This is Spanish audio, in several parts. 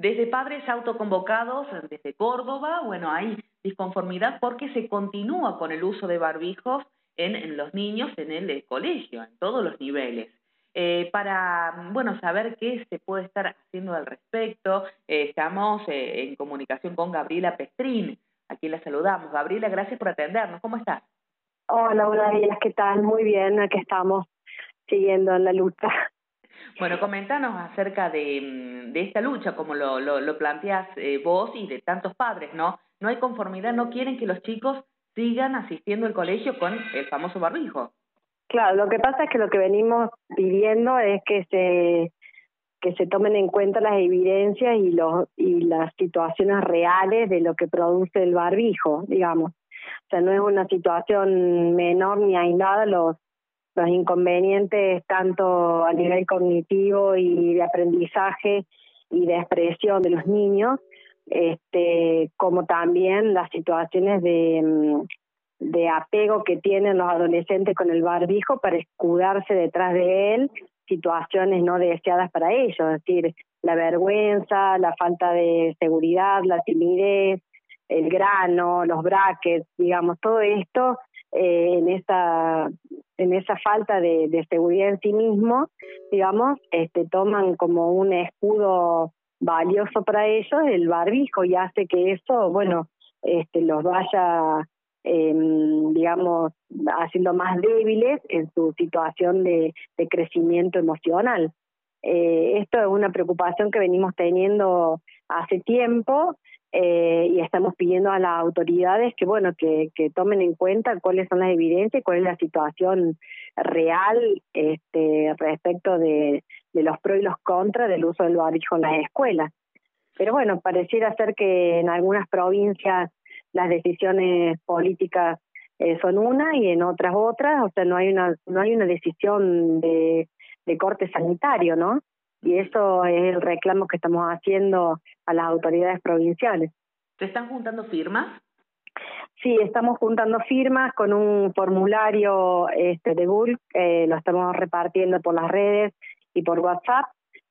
Desde padres autoconvocados, desde Córdoba, bueno, hay disconformidad porque se continúa con el uso de barbijos en, los niños en el colegio, en todos los niveles. Eh, para, bueno, saber qué se puede estar haciendo al respecto, eh, estamos eh, en comunicación con Gabriela Pestrín, a quien la saludamos. Gabriela, gracias por atendernos. ¿Cómo estás? Hola, hola, ¿qué tal? Muy bien, aquí estamos siguiendo en la lucha. Bueno, comentanos acerca de, mm, de esta lucha, como lo, lo, planteas vos y de tantos padres, ¿no? No hay conformidad, no quieren que los chicos sigan asistiendo al colegio con el famoso barbijo. Claro, lo que pasa es que lo que venimos pidiendo es que se que se tomen en cuenta las evidencias y los y las situaciones reales de lo que produce el barbijo, digamos. O sea, no es una situación menor ni aislada los los inconvenientes tanto a nivel cognitivo y de aprendizaje y de expresión de los niños, este, como también las situaciones de, mm, de apego que tienen los adolescentes con el barbijo para escudarse detrás de él situaciones no deseadas para ellos, es decir, la vergüenza, la falta de seguridad, la timidez, el grano, los brackets, digamos, todo esto eh, en esa en esa falta de, seguridad en sí mismo, digamos, este toman como un escudo valioso para ellos el barbijo y hace que eso, bueno, este los vaya eh, digamos, haciendo más débiles en su situación de, de crecimiento emocional. Eh, esto es una preocupación que venimos teniendo hace tiempo eh, y estamos pidiendo a las autoridades que bueno que, tomen en cuenta cuáles son las evidencias y cuál es la situación real este respecto de, los pros y los contras del uso del barbijo en las escuelas. Pero bueno, pareciera ser que en algunas provincias las decisiones políticas eh, son una y en otras otras, o sea, no hay una no hay una decisión de, de corte sanitario, ¿no? Y eso es el reclamo que estamos haciendo a las autoridades provinciales. ¿Se están juntando firmas? Sí, estamos juntando firmas con un formulario este de Google, eh, lo estamos repartiendo por las redes y por WhatsApp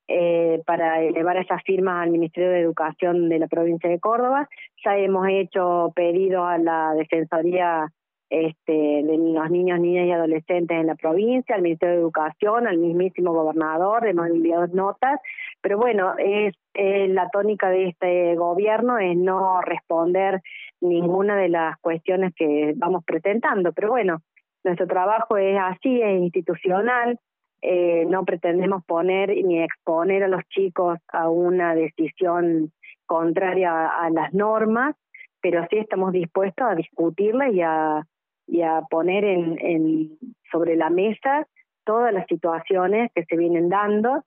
eh, para elevar esas firmas al Ministerio de Educación de la provincia de Córdoba. Ya hemos hecho pedido a la Defensoría este, de los niños, niñas y adolescentes en la provincia, al Ministerio de Educación, al mismísimo gobernador, hemos enviado notas, pero bueno, es la tónica de este gobierno es no responder ninguna de las cuestiones que vamos presentando, pero bueno, nuestro trabajo es así, es institucional, eh, no pretendemos poner ni exponer a los chicos a una decisión contraria a, las normas, pero sí estamos dispuestos a discutirla y a, y a poner en, en, sobre la mesa todas las situaciones que se vienen dando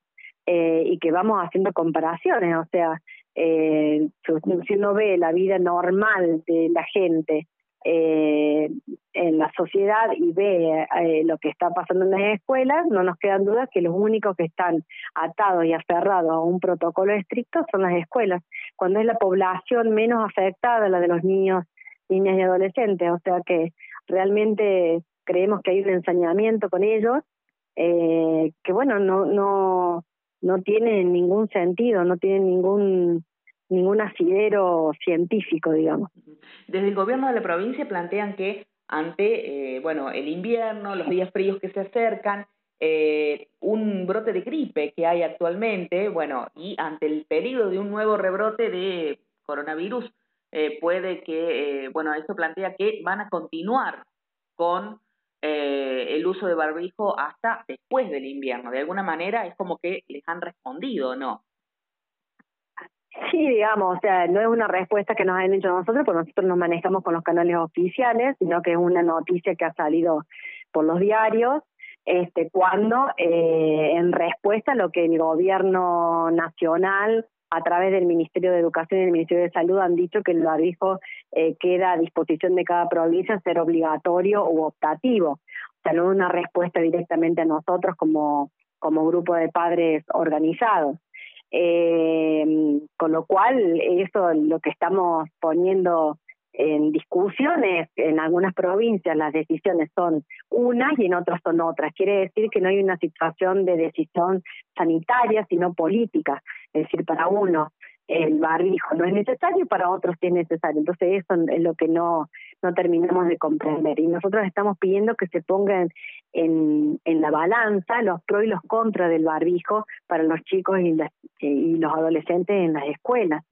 eh, y que vamos haciendo comparaciones. O sea, eh, si uno ve la vida normal de la gente eh, en la sociedad y ve eh, lo que está pasando en las escuelas, no nos quedan dudas que los únicos que están atados y aferrados a un protocolo estricto son las escuelas, cuando es la población menos afectada, la de los niños, niñas y adolescentes. O sea que realmente creemos que hay un ensañamiento con ellos eh, que, bueno, no, no, no tiene ningún sentido, no tiene ningún ningún asidero científico, digamos. Desde el gobierno de la provincia plantean que ante eh, bueno el invierno, los días fríos que se acercan, eh, un brote de gripe que hay actualmente, bueno, y ante el peligro de un nuevo rebrote de coronavirus, eh, puede que, eh, bueno, esto plantea que van a continuar con eh, el uso de barbijo hasta después del invierno. De alguna manera es como que les han respondido, ¿no? Sí, digamos, o sea, no es una respuesta que nos han hecho nosotros, porque nosotros nos manejamos con los canales oficiales, sino que es una noticia que ha salido por los diarios, este, cuando eh, en respuesta a lo que el gobierno nacional a través del Ministerio de Educación y el Ministerio de Salud han dicho que el barbijo eh, queda a disposición de cada provincia ser obligatorio u optativo. O sea, no una respuesta directamente a nosotros como, como grupo de padres organizados. Eh, con lo cual, eso lo que estamos poniendo en discusiones, en algunas provincias las decisiones son unas y en otras son otras. Quiere decir que no hay una situación de decisión sanitaria, sino política. Es decir, para uno el barbijo no es necesario, para otros sí es necesario. Entonces eso es lo que no, no terminamos de comprender. Y nosotros estamos pidiendo que se pongan en, en la balanza los pros y los contras del barbijo para los chicos y, y los adolescentes en las escuelas.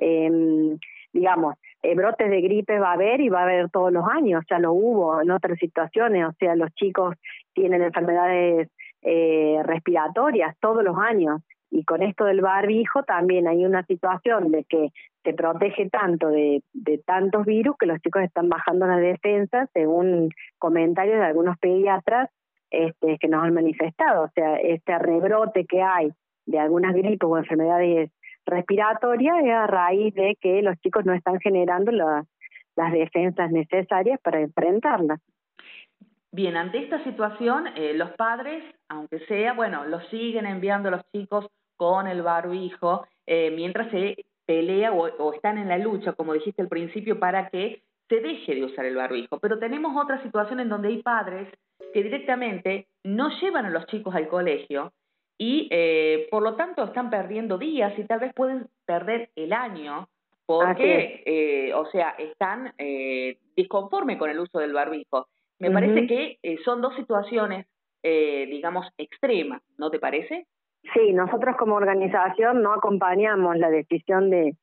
eh, digamos, eh, brotes de gripe va a haber y va a haber todos los años, ya lo hubo en otras situaciones, o sea, los chicos tienen enfermedades eh, respiratorias todos los años y con esto del barbijo también hay una situación de que se protege tanto de, tantos virus que los chicos están bajando las defensas, según comentarios de algunos pediatras este, que nos han manifestado. O sea, este rebrote que hay de algunas gripes o enfermedades respiratorias es a raíz de que los chicos no están generando las defensas necesarias para enfrentarlas. Bien, ante esta situación, eh, los padres, aunque sea, bueno, los siguen enviando a los chicos con el barbijo, eh, mientras se pelea o, están en la lucha, como dijiste al principio, para que se deje de usar el barbijo. Pero tenemos otra situación en donde hay padres que directamente no llevan a los chicos al colegio y eh, por lo tanto están perdiendo días y tal vez pueden perder el año porque, eh, o sea, están eh, disconformes con el uso del barbijo. Me parece que eh, son dos situaciones, eh, digamos, extremas, ¿no te parece? Sí, nosotros como organización no acompañamos la decisión de,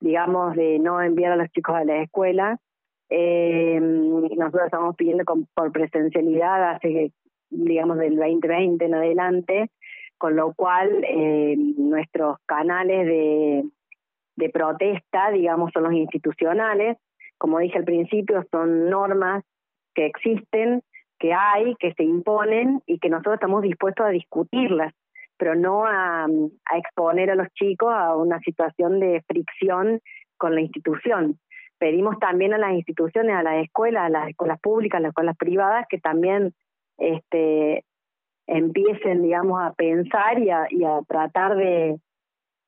digamos, de no enviar a los chicos a la escuela. Eh, nosotros estamos pidiendo por presencialidad hace, digamos, del 2020 en adelante, con lo cual eh, nuestros canales de, de protesta, digamos, son los institucionales. Como dije al principio, son normas que existen, que hay, que se imponen y que nosotros estamos dispuestos a discutirlas pero no a, exponer a los chicos a una situación de fricción con la institución. Pedimos también a las instituciones, a las escuelas, a las escuelas públicas, a las escuelas privadas, que también este, empiecen, digamos, a pensar y a, y a tratar de,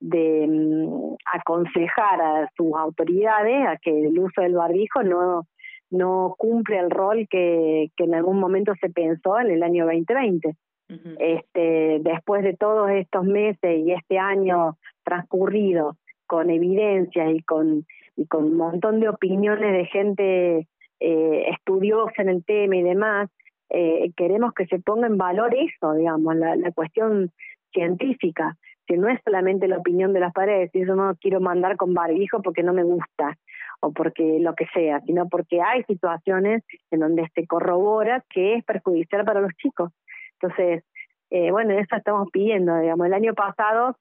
de um, aconsejar a sus autoridades a que el uso del barbijo no no cumple el rol que, que en algún momento se pensó en el año 2020 este, después de todos estos meses y este año transcurrido con evidencias y con, y con un montón de opiniones de gente eh, estudiosa en el tema y demás, eh, queremos que se ponga en valor eso, digamos, la, la cuestión científica, que no es solamente la opinión de las paredes, y yo no quiero mandar con barbijo porque no me gusta o porque lo que sea, sino porque hay situaciones en donde se corrobora que es perjudicial para los chicos. Entonces, eh, bueno, eso estamos pidiendo, digamos, el año pasado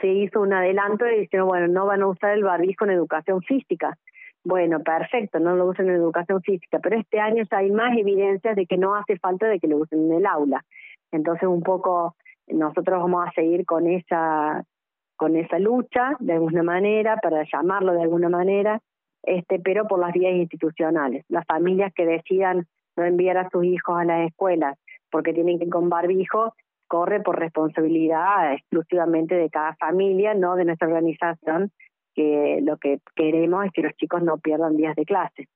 se hizo un adelanto y dijeron, bueno, no van a usar el barbijo en educación física. Bueno, perfecto, no lo usen en educación física, pero este año ya hay más evidencias de que no hace falta de que lo usen en el aula. Entonces, un poco nosotros vamos a seguir con esa con esa lucha de alguna manera para llamarlo de alguna manera, este pero por las vías institucionales. Las familias que decidan no enviar a sus hijos a las escuelas porque tienen que ir con barbijo, corre por responsabilidad exclusivamente de cada familia, no de nuestra organización, que lo que queremos es que los chicos no pierdan días de clase.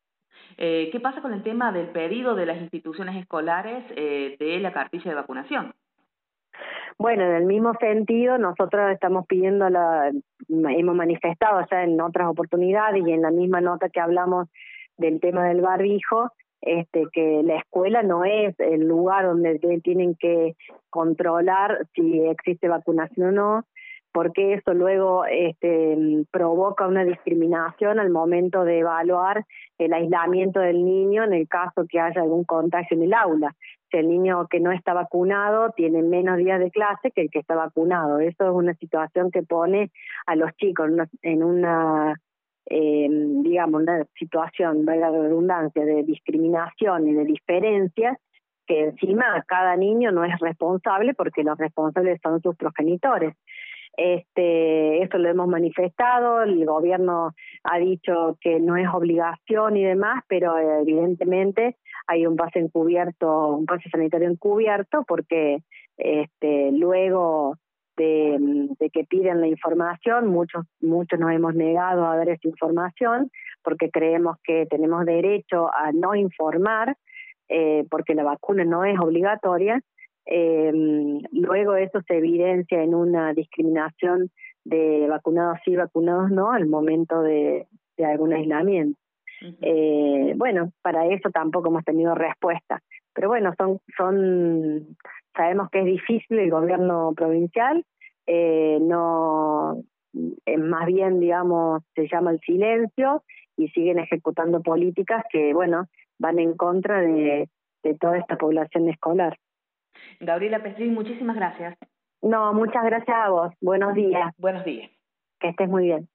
Eh, ¿Qué pasa con el tema del pedido de las instituciones escolares eh, de la cartilla de vacunación? Bueno, en el mismo sentido, nosotros estamos pidiendo, la, hemos manifestado ya en otras oportunidades y en la misma nota que hablamos del tema del barbijo, este, que la escuela no es el lugar donde tienen que controlar si existe vacunación o no, porque eso luego este, provoca una discriminación al momento de evaluar el aislamiento del niño en el caso que haya algún contagio en el aula. Si el niño que no está vacunado tiene menos días de clase que el que está vacunado. Eso es una situación que pone a los chicos en una eh, digamos, una situación, valga la redundancia, de discriminación y de diferencias, que encima cada niño no es responsable porque los responsables son sus progenitores. Este, esto lo hemos manifestado, el gobierno ha dicho que no es obligación y demás, pero evidentemente hay un pase encubierto, un pase sanitario encubierto, porque este, luego de, de, que piden la información, muchos, muchos nos hemos negado a dar esa información porque creemos que tenemos derecho a no informar, eh, porque la vacuna no es obligatoria. Eh, luego eso se evidencia en una discriminación de vacunados sí, vacunados no, al momento de, de algún aislamiento. eh, bueno, para eso tampoco hemos tenido respuesta. Pero bueno, son, son, sabemos que es difícil el gobierno provincial, eh, no, más bien, digamos, se llama el silencio y siguen ejecutando políticas que, bueno, van en contra de, de toda esta población escolar. Gabriela Pestrín, muchísimas gracias. No, muchas gracias a vos. Buenos días. Buenos días. Que estés muy bien.